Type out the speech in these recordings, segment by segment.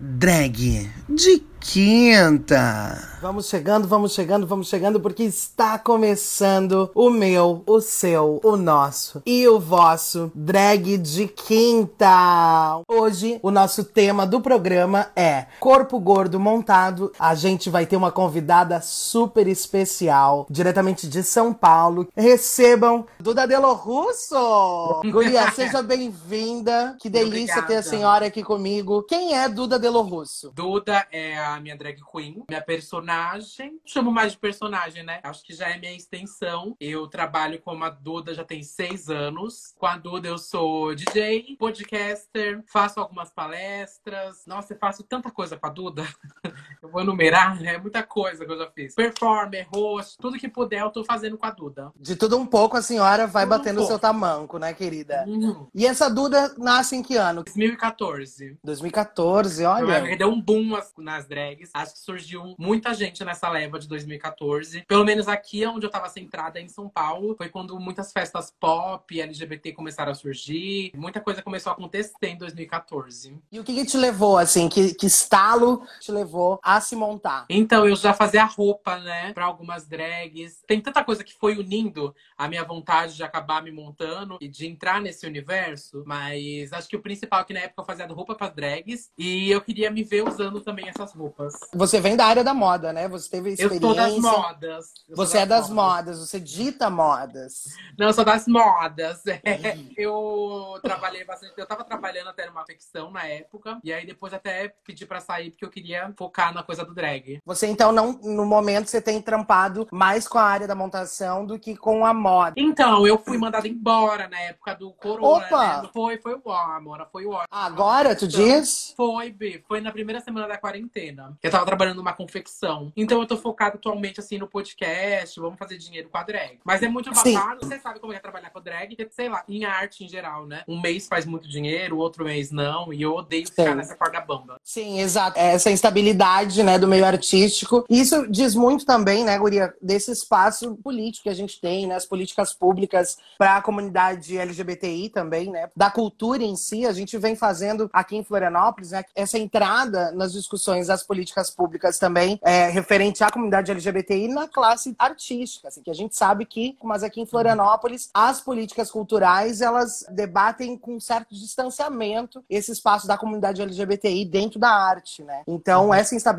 Drag de quinta. Vamos chegando, vamos chegando, vamos chegando, porque está começando o meu, o seu, o nosso e o vosso drag de quinta. Hoje, o nosso tema do programa é Corpo Gordo Montado. A gente vai ter uma convidada super especial, diretamente de São Paulo. Recebam Duda Delo Russo! Guria, seja bem-vinda. Que delícia Obrigada. ter a senhora aqui comigo. Quem é Duda Delo Russo? Duda é a minha drag queen, minha personagem. Chamo mais de personagem, né? Acho que já é minha extensão. Eu trabalho como a Duda já tem seis anos. Com a Duda eu sou DJ, podcaster, faço algumas palestras. Nossa, eu faço tanta coisa com a Duda. Eu vou enumerar, é muita coisa que eu já fiz. Performer, host, tudo que puder eu tô fazendo com a Duda. De tudo um pouco, a senhora vai Tudo batendo o seu tamanco, né, querida? Uhum. E essa Duda nasce em que ano? 2014. 2014, olha. Deu um boom as- nas drags. Acho que surgiu muita gente nessa leva de 2014. Pelo menos aqui onde eu tava centrada em São Paulo, foi quando muitas festas pop, LGBT começaram a surgir. Muita coisa começou a acontecer em 2014. E o que, que te levou, assim, que, que estalo te levou a se montar? Então, eu já fazia roupa, né, pra algumas drags. Tem tanta coisa que foi unindo a minha vontade de acabar me montando e de entrar nesse universo. Mas acho que o principal é que na época eu fazia roupa para drags e eu queria me ver usando também essas roupas. Você vem da área da moda, né? Você teve Eu experiência. sou das modas. Eu sou Você é das modas, você dita modas. Não, eu sou das modas. É, eu trabalhei bastante. Eu tava trabalhando até numa ficção na época. E aí depois até pedi pra sair porque eu queria focar na coisa do drag. Você, então, não, no momento, você tem trampado mais com a área da montação do que com a moda. Então, eu fui mandada embora na época do corona. Opa! Né? Foi, foi o ó, amor. Foi o ó. Agora, tu Então, diz? Foi, Bi. Foi na primeira semana da quarentena. Eu tava trabalhando numa confecção. Então eu tô focado atualmente, assim, no podcast. Vamos fazer dinheiro com a drag. Mas é muito babado. Você sabe como é trabalhar com a drag. porque, Sei lá, em arte em geral, né? Um mês faz muito dinheiro, outro mês não. E eu odeio ficar Sim. nessa corda bamba. Sim, exato. Essa instabilidade, né, do meio artístico. Isso diz muito também, né, Guria, desse espaço político que a gente tem, né, as políticas públicas para a comunidade LGBTI também, né, da cultura em si. A gente vem fazendo aqui em Florianópolis, né, essa entrada nas discussões das políticas públicas também, é, referente à comunidade LGBTI na classe artística, assim, que a gente sabe que, mas aqui em Florianópolis, as políticas culturais, elas debatem com certo distanciamento esse espaço da comunidade LGBTI dentro da arte, né? Então, Uhum. essa instabilidade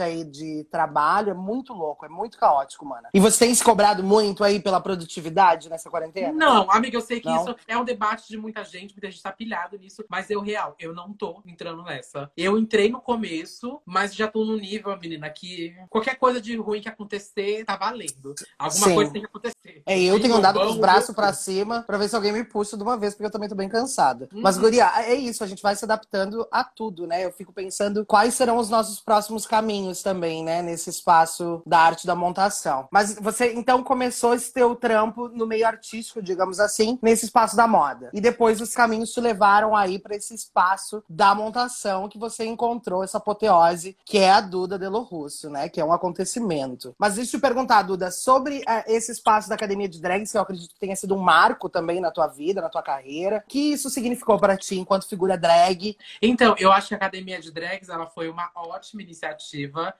aí de trabalho é muito louco, é muito caótico, mano. E você tem se cobrado muito aí pela produtividade nessa quarentena? Não, amiga, eu sei que Não? isso é um debate de muita gente, muita gente tá pilhado nisso, mas eu, real, eu não tô entrando nessa. Eu entrei no começo, mas já tô no nível, menina, que qualquer coisa de ruim que acontecer, tá valendo. Alguma Sim. coisa tem que acontecer. É, eu tenho andado com os braços pra cima pra ver se alguém me puxa de uma vez, porque eu também tô bem cansada. Uhum. Mas, Guria, é isso, a gente vai se adaptando a tudo, né? Eu fico pensando quais serão os nossos próximos caminhos também, né? Nesse espaço da arte da montação. Mas você, então, começou esse teu trampo no meio artístico, digamos assim, nesse espaço da moda. E depois os caminhos te levaram aí pra esse espaço da montação que você encontrou essa apoteose, que é a Duda Delo Russo, né? Que é um acontecimento. Mas deixa eu te perguntar, Duda, sobre eh, esse espaço da Academia de Drags, que eu acredito que tenha sido um marco também na tua vida, na tua carreira. O que isso significou pra ti enquanto figura drag? Então, eu acho que a Academia de Drags ela foi uma ótima iniciativa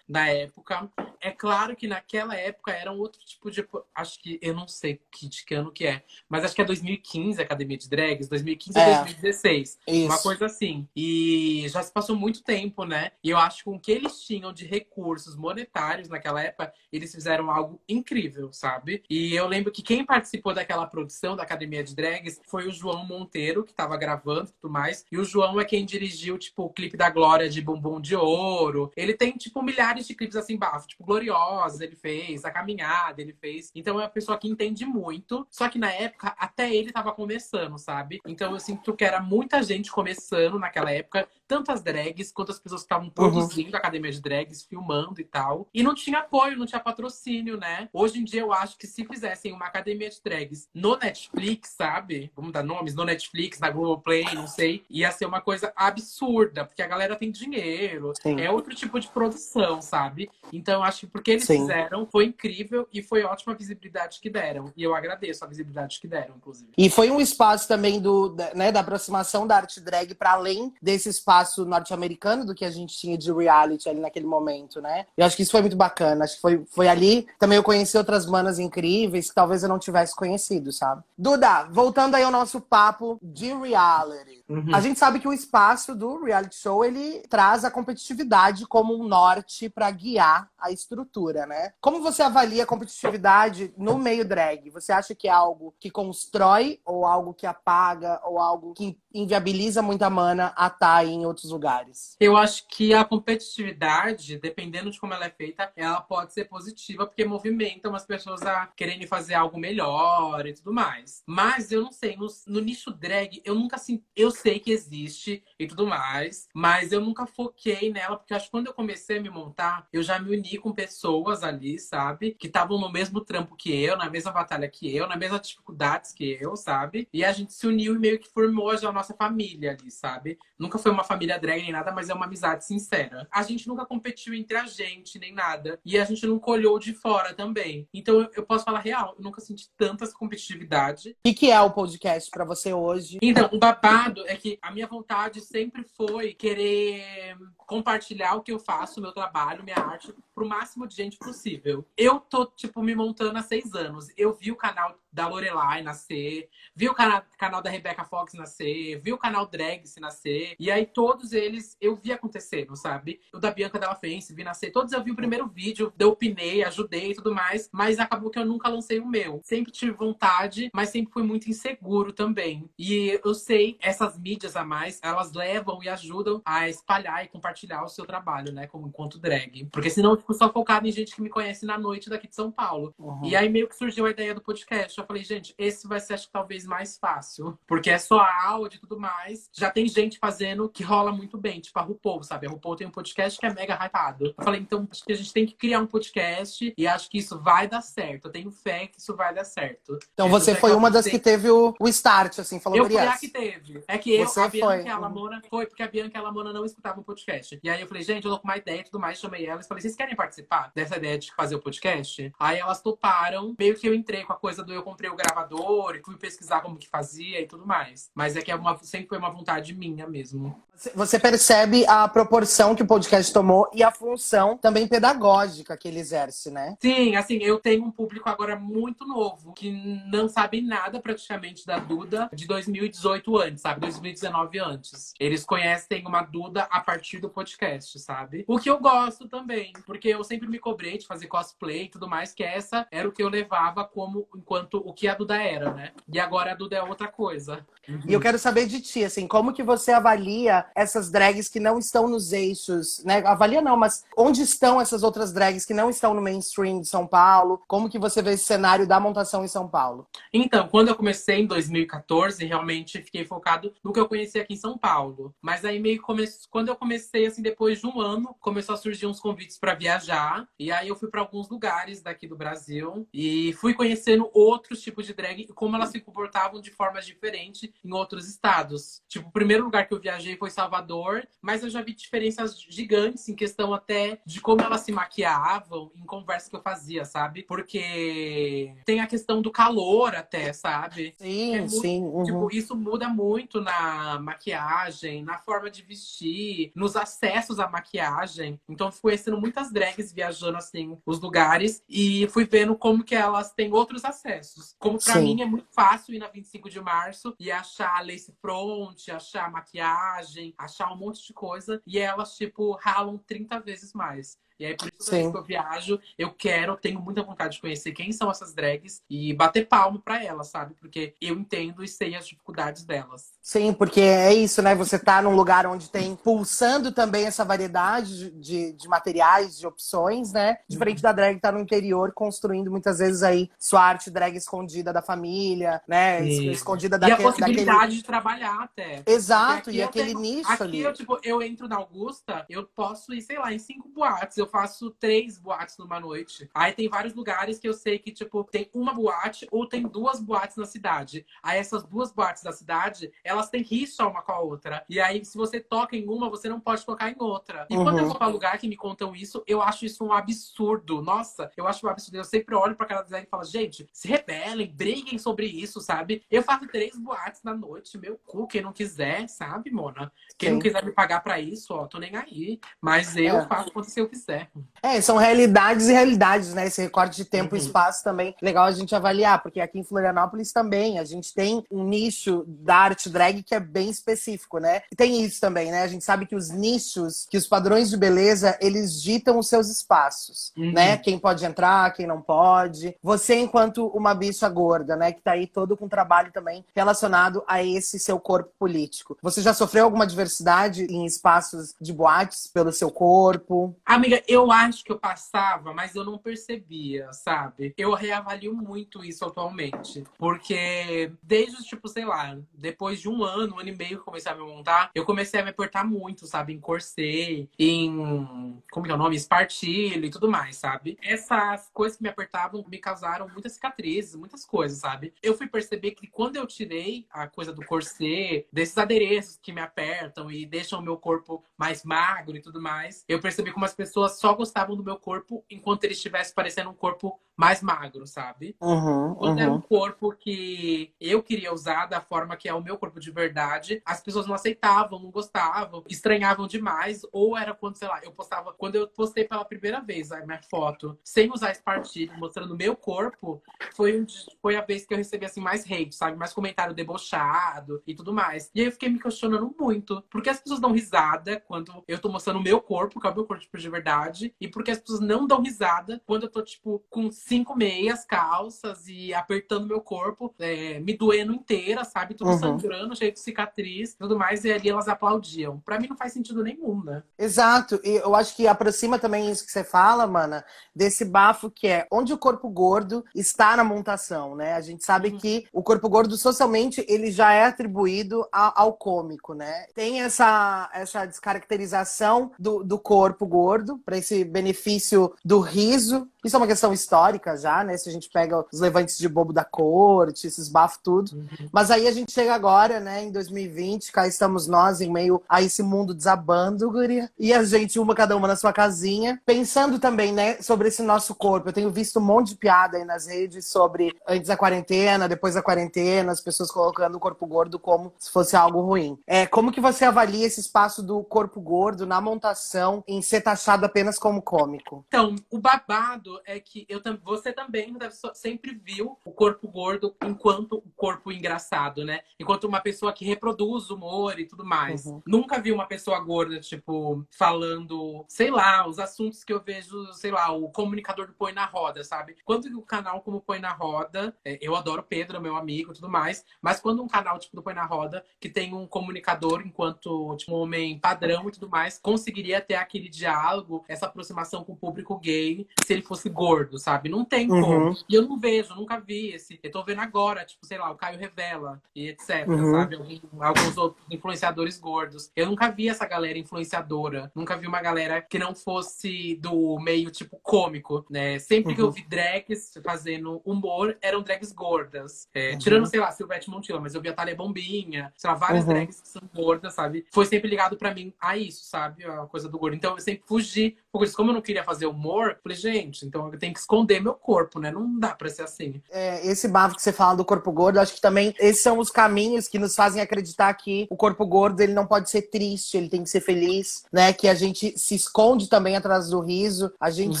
na época. É claro que naquela época era um outro tipo de. Acho que eu não sei que, de que ano que é, mas acho que é 2015 a Academia de Drags, 2015 É. a 2016. Isso. Uma coisa assim. E já se passou muito tempo, né? E eu acho que com o que eles tinham de recursos monetários naquela época, eles fizeram algo incrível, sabe? E eu lembro que quem participou daquela produção da Academia de Drags foi o João Monteiro, que tava gravando e tudo mais. E o João é quem dirigiu, tipo, o clipe da Glória de Bumbum de Ouro. Ele tem, tipo, milhares de clipes assim, bafo. Tipo, Gloriosa, ele fez. A Caminhada, ele fez. Então é uma pessoa que entende muito. Só que na época, até ele tava começando, sabe? Então eu sinto que era muita gente começando naquela época. Tanto as drags quanto as pessoas que estavam produzindo a academia de drags, filmando e tal. E não tinha apoio, não tinha patrocínio, né? Hoje em dia eu acho que se fizessem uma academia de drags no Netflix, sabe? Vamos dar nomes, no Netflix, na Globoplay, não sei. Ia ser uma coisa absurda, porque a galera tem dinheiro. Sim. É outro tipo de produção, sabe? Então eu acho que porque eles Sim. fizeram foi incrível e foi ótima a visibilidade que deram. E eu agradeço a visibilidade que deram, inclusive. E foi um espaço também do, né, da aproximação da arte drag para além desse espaço espaço norte-americano do que a gente tinha de reality ali naquele momento, né? Eu acho que isso foi muito bacana. Acho que foi, foi ali também eu conheci outras manas incríveis que talvez eu não tivesse conhecido, sabe? Duda, voltando aí ao nosso papo de reality. Uhum. A gente sabe que o espaço do reality show ele traz a competitividade como um norte para guiar a estrutura, né? Como você avalia a competitividade no meio drag? Você acha que é algo que constrói ou algo que apaga ou algo que inviabiliza muita mana a estar tá em outros lugares? Eu acho que a competitividade, dependendo de como ela é feita, ela pode ser positiva porque movimenta umas pessoas a quererem fazer algo melhor e tudo mais. Mas eu não sei, no, no nicho drag, eu nunca assim, eu sei que existe e tudo mais, mas eu nunca foquei nela porque acho que quando eu comecei a me montar, eu já me uni com pessoas ali, sabe, que estavam no mesmo trampo que eu, na mesma batalha que eu, nas mesmas dificuldades que eu, sabe? E a gente se uniu e meio que formou já nossa família ali, sabe? Nunca foi uma família drag nem nada, mas é uma amizade sincera. A gente nunca competiu entre a gente nem nada. E a gente não colhou de fora também. Então eu posso falar real, eu nunca senti tanta competitividade. O que é o podcast para você hoje? Então, o babado é que a minha vontade sempre foi querer compartilhar o que eu faço, meu trabalho, minha arte, pro máximo de gente possível. Eu tô, tipo, me montando há seis anos. Eu vi o canal da Lorelai nascer, vi o canal, canal da Rebecca Fox nascer, vi o canal Drags nascer. E aí todos eles eu vi acontecendo, sabe? O da Bianca Della Fence, vi nascer. Todos eu vi o primeiro vídeo, eu opinei, ajudei e tudo mais. Mas acabou que eu nunca lancei o meu. Sempre tive vontade, mas sempre fui muito inseguro também. E eu sei, essas mídias a mais, elas levam e ajudam a espalhar e compartilhar o seu trabalho, né? Como enquanto drag. Porque senão eu fico só focado em gente que me conhece na noite daqui de São Paulo. Uhum. E aí meio que surgiu a ideia do podcast eu falei, gente, esse vai ser, acho que talvez mais fácil. Porque é só áudio e tudo mais. Já tem gente fazendo que rola muito bem, tipo a RuPaul, sabe? A RuPaul tem um podcast que é mega hypado. Eu falei, então, acho que a gente tem que criar um podcast e acho que isso vai dar certo. Eu tenho fé que isso vai dar certo. Então você foi uma das que teve o, o start, assim, falou Eu fui a que teve. É que você eu, a Bianca foi. e foi porque a Bianca e a Lamona não escutavam o podcast. E aí eu falei, gente, eu tô com uma ideia e tudo mais, chamei elas e falei, vocês querem participar dessa ideia de fazer o podcast? Aí elas toparam, meio que eu entrei com a coisa do eu comprei o gravador e fui pesquisar como que fazia e tudo mais. Mas é que é uma, sempre foi uma vontade minha mesmo. Você percebe a proporção que o podcast tomou e a função também pedagógica que ele exerce, né? Sim, assim, eu tenho um público agora muito novo, que não sabe nada praticamente da Duda de 2018 antes, sabe? 2019 antes. Eles conhecem uma Duda a partir do podcast, sabe? O que eu gosto também, porque eu sempre me cobrei de fazer cosplay e tudo mais, que essa era o que eu levava como enquanto o que a Duda era, né? E agora a Duda é outra coisa. Uhum. E eu quero saber de ti, assim, como que você avalia essas drags que não estão nos eixos, né? Avalia não, mas onde estão essas outras drags que não estão no mainstream de São Paulo? Como que você vê esse cenário da montação em São Paulo? Então, quando eu comecei em 2014, realmente fiquei focado no que eu conhecia aqui em São Paulo. Mas aí meio come... quando eu comecei, assim, depois de um ano, começou a surgir uns convites para viajar. E aí eu fui para alguns lugares daqui do Brasil e fui conhecendo outros tipos de drag e como elas se comportavam de formas diferentes em outros estados. Tipo, o primeiro lugar que eu viajei foi Salvador, mas eu já vi diferenças gigantes em questão até de como elas se maquiavam em conversa que eu fazia, sabe? Porque tem a questão do calor até, sabe? Sim, é muito, sim. Uhum. Tipo, isso muda muito na maquiagem, na forma de vestir, nos acessos à maquiagem. Então, fui conhecendo muitas drags viajando, assim, os lugares e fui vendo como que elas têm outros acessos. Como pra sim. mim é muito fácil ir na 25 de março e achar lace front, achar maquiagem, achar um monte de coisa. E elas, tipo, ralam 30 vezes mais. E aí, por isso, que eu viajo, eu quero, tenho muita vontade de conhecer quem são essas drags e bater palmo para elas, sabe? Porque eu entendo e sei as dificuldades delas. Sim, porque é isso, né? Você tá num lugar onde tem pulsando também essa variedade de, de materiais, de opções, né? Diferente da drag que tá no interior, construindo muitas vezes aí sua arte drag escondida da família, né? Sim. Escondida daquele... E a possibilidade daquele... de trabalhar até. Exato, e aquele tenho... nicho aqui ali. Eu, tipo, eu entro na Augusta, eu posso ir, sei lá, em cinco boates. Eu faço três boates numa noite. Aí tem vários lugares que eu sei que, tipo, tem uma boate ou tem duas boates na cidade. Aí essas duas boates da cidade, elas têm rixa uma com a outra. E aí, se você toca em uma, você não pode tocar em outra. E uhum. quando eu uhum. vou pra lugar que me contam isso, eu acho isso um absurdo. Nossa, eu acho um absurdo. Eu sempre olho pra cara design e falo, gente, se rebelem, briguem sobre isso, sabe? Eu faço três boates na noite, meu cu, quem não quiser, sabe, Mona? Quem Sim. não quiser me pagar pra isso, ó, tô nem aí. Mas eu é. faço quando eu quiser. É, são realidades e realidades, né? Esse recorte de tempo uhum. e espaço também legal a gente avaliar, porque aqui em Florianópolis também a gente tem um nicho da arte drag que é bem específico, né? E tem isso também, né? A gente sabe que os nichos, que os padrões de beleza, eles ditam os seus espaços, uhum. né? Quem pode entrar, quem não pode. Você, enquanto uma bicha gorda, né? Que tá aí todo com trabalho também relacionado a esse seu corpo político. Você já sofreu alguma diversidade em espaços de boates pelo seu corpo? Amiga, eu acho que eu passava, mas eu não percebia, sabe? Eu reavalio muito isso atualmente. Porque desde, tipo, sei lá, depois de um ano, um ano e meio que comecei a me montar, eu comecei a me apertar muito, sabe? Em corset, em. Como que é o nome? Espartilho e tudo mais, sabe? Essas coisas que me apertavam me causaram muitas cicatrizes, muitas coisas, sabe? Eu fui perceber que quando eu tirei a coisa do corset, desses adereços que me apertam e deixam o meu corpo mais magro e tudo mais, eu percebi como as pessoas só gostavam do meu corpo enquanto ele estivesse parecendo um corpo mais magro, sabe? Uhum, Quando uhum. era um corpo que eu queria usar da forma que é o meu corpo de verdade, as pessoas não aceitavam, não gostavam, estranhavam demais. Ou era quando, sei lá, eu postava. Quando eu postei pela primeira vez a minha foto, sem usar espartilho, mostrando o meu corpo, foi, um, foi a vez que eu recebi assim, mais hate, sabe? Mais comentário debochado e tudo mais. E aí eu fiquei me questionando muito. Por que as pessoas dão risada quando eu tô mostrando o meu corpo, que é o meu corpo de verdade? E por que as pessoas não dão risada quando eu tô, tipo, com cinco meias, calças e apertando meu corpo, é, me doendo inteira, sabe? Tudo uhum. sangrando, cheio de cicatriz tudo mais, e ali elas aplaudiam. Para mim não faz sentido nenhum, né? Exato. E eu acho que aproxima também isso que você fala, mana, desse bafo que é onde o corpo gordo está na montação, né? A gente sabe uhum. que o corpo gordo socialmente ele já é atribuído a, ao cômico, né? Tem essa, essa descaracterização do, do corpo gordo para esse benefício do riso. Isso é uma questão histórica já, né? Se a gente pega os levantes de bobo da corte, esses bafos tudo. Uhum. Mas aí a gente chega agora, né, em 2020, cá estamos nós em meio a esse mundo desabando, guria. E a gente, uma cada uma na sua casinha, pensando também, né, sobre esse nosso corpo. Eu tenho visto um monte de piada aí nas redes sobre antes da quarentena, depois da quarentena, as pessoas colocando o corpo gordo como se fosse algo ruim. É, como que você avalia esse espaço do corpo gordo na montação em ser taxado apenas como cômico? Então, o babado é que eu, você também deve, sempre viu o corpo gordo enquanto o corpo engraçado, né? Enquanto uma pessoa que reproduz humor e tudo mais. Uhum. Nunca vi uma pessoa gorda, tipo, falando, sei lá, os assuntos que eu vejo, sei lá, o comunicador do Põe na Roda, sabe? Quando o canal como Põe na Roda, é, eu adoro Pedro, meu amigo e tudo mais, mas quando um canal tipo do Põe na Roda, que tem um comunicador enquanto tipo, um homem padrão e tudo mais, conseguiria ter aquele diálogo, essa aproximação com o público gay, se ele fosse gordo, sabe? Não tem uhum. como. E eu não vejo, nunca vi esse. Eu tô vendo agora, tipo, sei lá, o Caio Revela e etc, uhum. sabe? Alguns outros influenciadores gordos. Eu nunca vi essa galera influenciadora. Nunca vi uma galera que não fosse do meio, tipo, cômico, né? Sempre uhum. que eu uhum. vi drags fazendo humor, eram drags gordas. É, uhum. Tirando, sei lá, Silvete Montilla, mas eu vi a Thalia Bombinha, sei lá, várias uhum. drags que são gordas, sabe? Foi sempre ligado para mim a isso, sabe? A coisa do gordo. Então eu sempre fugi. Porque como eu não queria fazer humor, falei, gente, então eu tenho que esconder meu corpo, né? Não dá pra ser assim. É, esse bafo que você fala do corpo gordo, acho que também esses são os caminhos que nos fazem acreditar que o corpo gordo ele não pode ser triste, ele tem que ser feliz, né? Que a gente se esconde também atrás do riso, a gente uhum.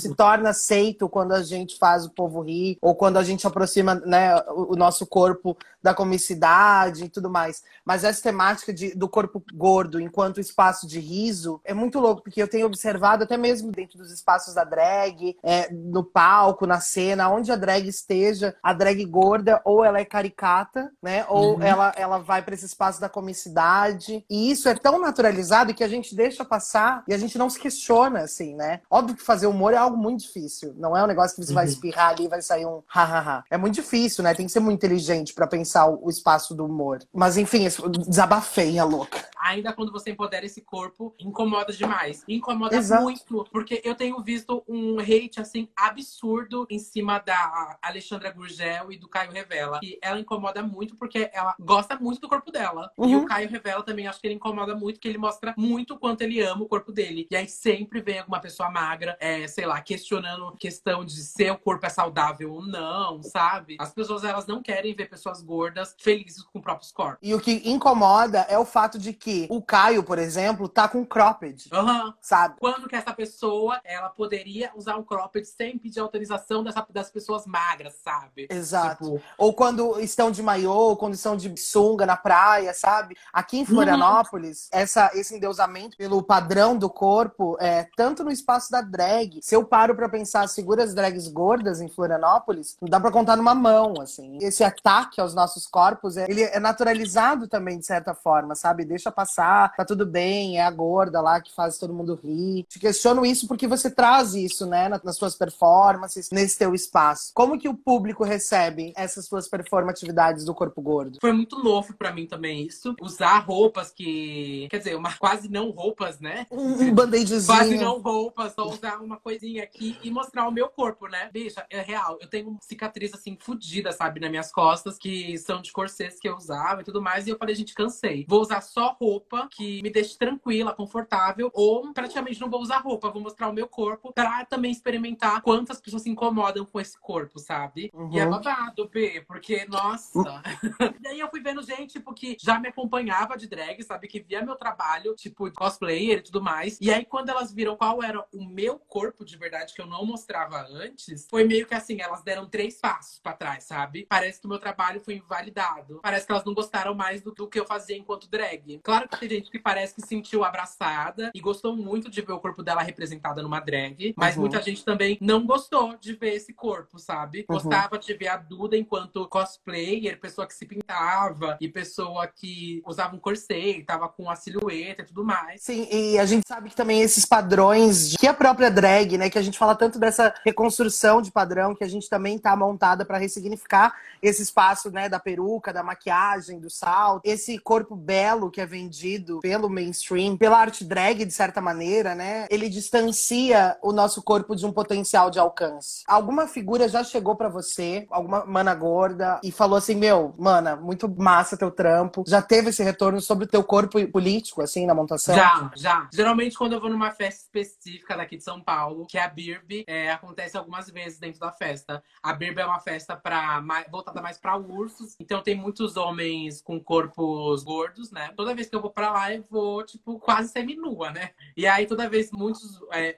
se torna aceito quando a gente faz o povo rir, ou quando a gente aproxima né, o, o nosso corpo da comicidade e tudo mais. Mas essa temática de, do corpo gordo enquanto espaço de riso é muito louco, porque eu tenho observado até mesmo dentro dos espaços da drag, é, no palco, na cena, onde a drag esteja, a drag gorda, ou ela é caricata, né? Ou uhum. ela, ela vai para esse espaço da comicidade. E isso é tão naturalizado que a gente deixa passar e a gente não se questiona, assim, né? Óbvio que fazer humor é algo muito difícil. Não é um negócio que você uhum. vai espirrar ali e vai sair um hahaha. É muito difícil, né? Tem que ser muito inteligente para pensar o espaço do humor. Mas enfim, desabafei a louca. Ainda quando você empodera esse corpo, incomoda demais. Incomoda Exato. muito, porque eu tenho visto um hate assim absurdo em cima da Alexandra Gurgel e do Caio Revela. E ela incomoda muito porque ela gosta muito do corpo dela. Uhum. E o Caio Revela também acho que ele incomoda muito, porque ele mostra muito o quanto ele ama o corpo dele. E aí sempre vem alguma pessoa magra, é, sei lá, questionando questão de se o corpo é saudável ou não, uhum. sabe? As pessoas, elas não querem ver pessoas gordas felizes com próprios corpos. E o que incomoda é o fato de que o Caio, por exemplo, tá com cropped. Uhum. Sabe? Quando que essa pessoa, ela poderia usar um cropped sem pedir autorização dessa, das pessoas magras, sabe? Exato. Tipo... Ou quando estão de maiô, ou quando estão de sunga na praia, sabe? Aqui em Florianópolis, uhum. essa, esse endeusamento pelo padrão do corpo, é, tanto no espaço da drag. Se eu paro para pensar as figuras drags gordas em Florianópolis, não dá para contar numa mão, assim. Esse ataque aos nossos corpos, é, ele é naturalizado também, de certa forma, sabe? Deixa passar, tá tudo bem, é a gorda lá que faz todo mundo rir. Te questiono isso porque você traz isso, né, nas suas performances, nesse teu espaço. Como que o público recebe essas suas performatividades do corpo gordo? Foi muito novo para mim também isso. Usar roupas que, quer dizer, uma, quase não roupas, né? Um, um band-aidzinho. Quase não roupas, só usar uma coisinha aqui e mostrar o meu corpo, né? Bicha, é real. Eu tenho cicatriz assim fodida, sabe, nas minhas costas, que são de corsês que eu usava e tudo mais. E eu falei, gente, cansei. Vou usar só roupa que me deixe tranquila, confortável, ou praticamente não vou usar roupa, vou mostrar o meu corpo pra também experimentar quantas pessoas se incomodam com esse corpo, sabe? Uhum. E é babado, B, porque, nossa. Daí eu fui vendo gente, tipo, que já me acompanhava de drag, sabe? Que via meu trabalho, tipo, cosplayer e tudo mais. E aí, quando elas viram qual era o meu corpo de verdade, que eu não mostrava antes, foi meio que assim, elas deram três passos para trás, sabe? Parece que o meu trabalho foi invalidado. Parece que elas não gostaram mais do, do que eu fazia enquanto drag. Claro que tem gente que parece que sentiu abraçada e gostou muito de ver o corpo dela representada numa drag, mas uhum. muita gente também não gostou de ver esse corpo, sabe? Uhum. Gostava de ver a Duda enquanto cosplayer, pessoa que se pintava e pessoa que usava um corset, tava com a silhueta e tudo mais. Sim, e a gente sabe que também esses padrões que a própria drag, né, que a gente fala tanto dessa reconstrução de padrão que a gente também tá montada para ressignificar esse espaço, né, da peruca, da maquiagem, do salto, esse corpo belo que é vendido pelo mainstream, pela arte drag de certa maneira, né? Ele distancia o nosso corpo de um potencial de alcance. Alguma figura já chegou para você, alguma mana gorda e falou assim: "Meu, mana, muito massa teu trampo". Já teve esse retorno sobre o teu corpo político assim na montação? Já, já. Geralmente quando eu vou numa festa específica daqui de São Paulo, que é a Birb, é, acontece algumas vezes dentro da festa. A Birb é uma festa para voltada mais para ursos, então tem muitos homens com corpos gordos, né? Toda vez que eu vou para lá, eu vou tipo quase semi-nua, né? E aí toda vez muitos é,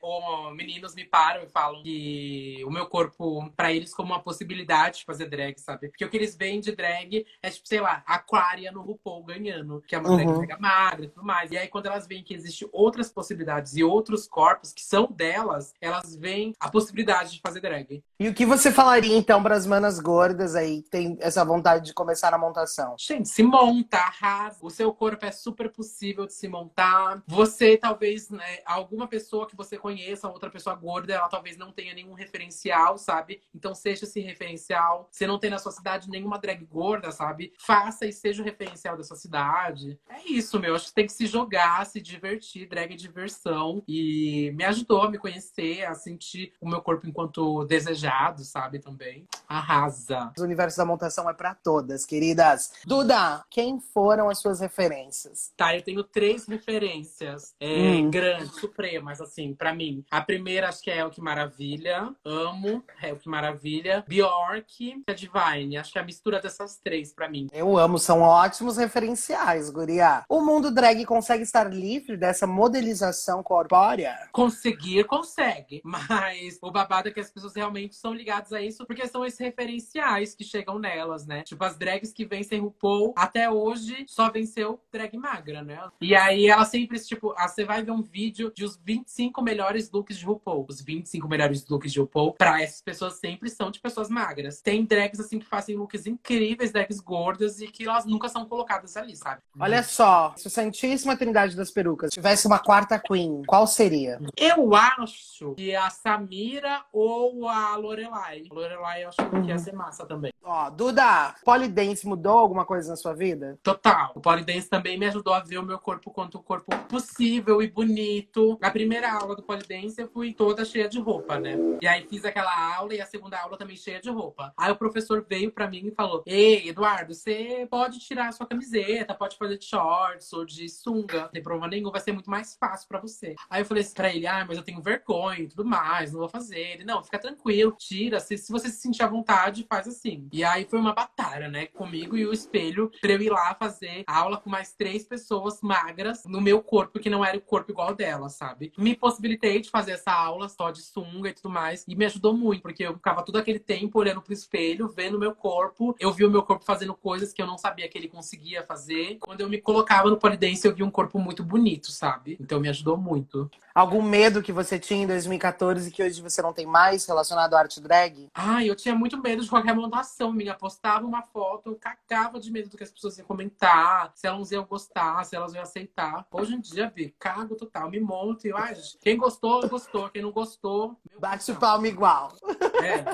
meninos me param e falam que o meu corpo para eles como uma possibilidade de fazer drag, sabe? Porque o que eles veem de drag é tipo, sei lá, Aquária no RuPaul ganhando, que é uma uhum. drag magra e tudo mais. E aí quando elas veem que existem outras possibilidades e outros corpos que são delas, elas veem a possibilidade de fazer drag. E o que você falaria então para as manas gordas aí que tem essa vontade de começar na montação? Gente, se monta, arrasa. O seu corpo é super possível de se montar. Você talvez, né, alguma pessoa que você conheça, outra pessoa gorda, ela talvez não tenha nenhum referencial, sabe? Então seja esse referencial. Você não tem na sua cidade nenhuma drag gorda, sabe? Faça e seja o referencial da sua cidade. É isso, meu. Acho que tem que se jogar, se divertir. Drag é diversão. E me ajudou a me conhecer, a sentir o meu corpo enquanto desejado, sabe? Também. Arrasa. O universo da montação é para todas, queridas. Duda, quem foram as suas referências? Tá, eu tenho três referências é, hum. grandes, supremas, assim, para mim. A primeira, acho que é o que maravilha. Amo, é o que maravilha. Bjork, a Divine. Acho que é a mistura dessas três para mim. Eu amo, são ótimos referenciais, Guria. O mundo drag consegue estar livre dessa modelização corpórea? Conseguir, consegue. Mas o babado é que as pessoas realmente são ligadas a isso porque são esses referenciais que chegam nelas, né? Tipo, as drags que vencem RuPaul, até hoje, só venceu drag magra, né? E aí ela sempre, tipo, ah, você vai ver um vídeo de os 25 melhores looks de RuPaul. Os 25 melhores looks de RuPaul, pra essas pessoas sempre são de pessoas magras. Tem drags, assim, que fazem looks incríveis, drags gordas, e que elas nunca são colocadas ali, sabe? Olha só, se o Santíssima Trindade das Perucas tivesse uma quarta queen, qual seria? Eu acho que a Samira ou a Lorelai. Lorelai eu acho que ia ser massa também. Ó, Duda, polidense mudou alguma coisa na sua vida? Total. O polidense também me ajudou a ver o meu corpo quanto o corpo possível e bonito. Na primeira aula do polidense eu fui toda cheia de roupa, né? E aí fiz aquela aula e a segunda aula também cheia de roupa. Aí o professor veio para mim e falou: Ei, Eduardo, você pode tirar a sua camiseta, pode fazer de shorts ou de sunga. Não tem problema nenhum, vai ser muito mais fácil para você. Aí eu falei assim pra ele: Ah, mas eu tenho vergonha e tudo mais, não vou fazer. Ele, não, fica tranquilo, tira. Se, se você se sentir à vontade, faz assim. E aí foi uma batalha, né? Comigo e o espelho, pra eu ir lá fazer aula com mais três pessoas magras no meu corpo, que não era o corpo igual dela, sabe? Me possibilitei de fazer essa aula só de sunga e tudo mais. E me ajudou muito, porque eu ficava todo aquele tempo olhando pro espelho, vendo meu corpo. Eu vi o meu corpo fazendo coisas que eu não sabia que ele conseguia fazer. Quando eu me colocava no polidense, eu vi um corpo muito bonito, sabe? Então me ajudou muito. Algum medo que você tinha em 2014 que hoje você não tem mais relacionado à arte drag? Ai, eu tinha muito medo de qualquer montação minha. Postava uma foto, eu cagava de medo do que as pessoas iam comentar, se elas iam gostar, se elas iam aceitar. Hoje em dia, vi, cago total, me monto e, ai, gente, quem gostou, gostou. Quem não gostou, bate o palmo igual. É.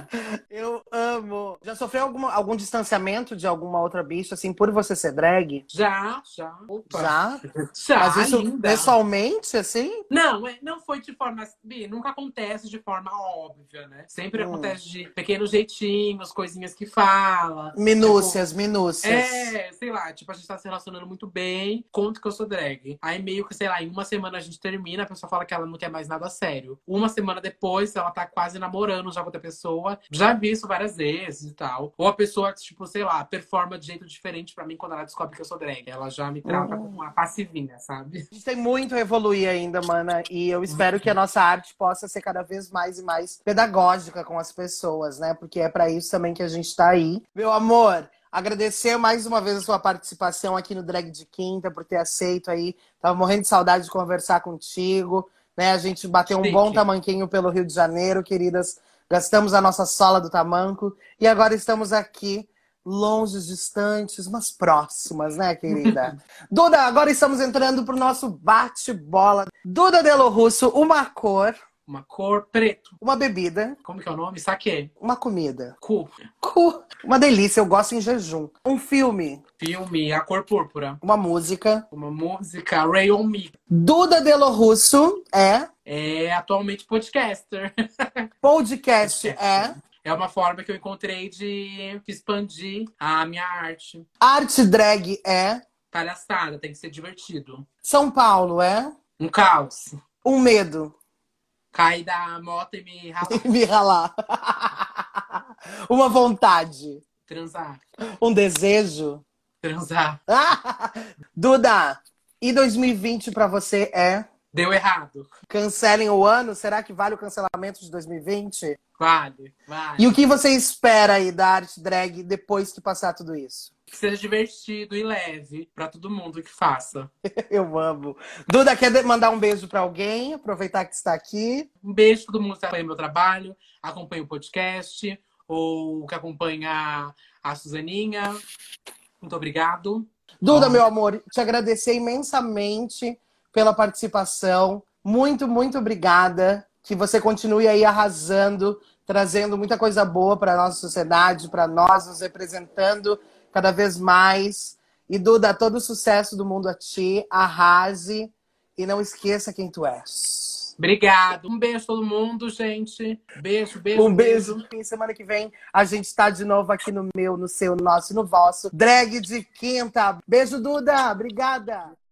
eu amo. Já sofreu alguma, algum distanciamento de alguma outra bicha, assim, por você ser drag? Já, já. Opa. Já? Já, Mas isso linda. pessoalmente, assim? Não, é, não foi de forma. Bi, nunca acontece de forma óbvia, né? Sempre Hum. acontece de pequenos jeitinhos, coisinhas que fala. Minúcias, minúcias. É, sei lá, tipo, a gente tá se relacionando muito bem, conto que eu sou drag. Aí meio que, sei lá, em uma semana a gente termina, a pessoa fala que ela não quer mais nada sério. Uma semana depois, ela tá quase namorando já com outra pessoa. Já vi isso várias vezes e tal. Ou a pessoa, tipo, sei lá, performa de jeito diferente pra mim quando ela descobre que eu sou drag. Ela já me trata Uhum. como uma passivinha, sabe? A gente tem muito a evoluir ainda, mana, e eu espero que a nossa arte possa ser cada vez mais e mais pedagógica com as pessoas, né? Porque é para isso também que a gente tá aí. Meu amor, agradecer mais uma vez a sua participação aqui no Drag de Quinta, por ter aceito aí. Tava morrendo de saudade de conversar contigo, né? A gente bateu um Chique. bom tamanquinho pelo Rio de Janeiro, queridas. Gastamos a nossa sola do tamanco e agora estamos aqui longe, distantes, mas próximas, né, querida? Duda, agora estamos entrando pro nosso bate-bola. Duda Delo Russo, uma cor, Uma cor preto. uma bebida, Como que é o nome? Saque. uma comida. Cu. Cu. Uma delícia, eu gosto em jejum. Um filme, Filme, A Cor Púrpura. uma música. Uma música, Ray on Me. Duda Delo Russo é. É atualmente podcaster. Podcast é. É uma forma que eu encontrei de expandir a minha arte. Arte drag é. Palhaçada, tem que ser divertido. São Paulo é. Um caos. Um medo. Cair da moto e me ralar. Me ralar. Uma vontade. Transar. Um desejo. Transar. Duda, e 2020 pra você é? Deu errado. Cancelem o ano? Será que vale o cancelamento de 2020? Vale, vale. E o que você espera aí da arte drag depois que passar tudo isso? Que seja divertido e leve pra todo mundo que faça. Eu amo. Duda, quer mandar um beijo pra alguém? Aproveitar que está aqui. Um beijo pra todo mundo que acompanha meu trabalho, acompanha o podcast, ou que acompanha a Suzaninha. Muito obrigado. Duda, Ah. meu amor, te agradecer imensamente pela participação. Muito, muito obrigada. Que você continue aí arrasando, trazendo muita coisa boa para nossa sociedade, para nós, nos representando cada vez mais. E Duda, todo o sucesso do mundo a ti. Arrase e não esqueça quem tu és. Obrigado. Um beijo a todo mundo, gente. Beijo, beijo. Um beijo. E semana que vem a gente está de novo aqui no meu, no seu, no nosso e no vosso. Drag de quinta. Beijo, Duda. Obrigada.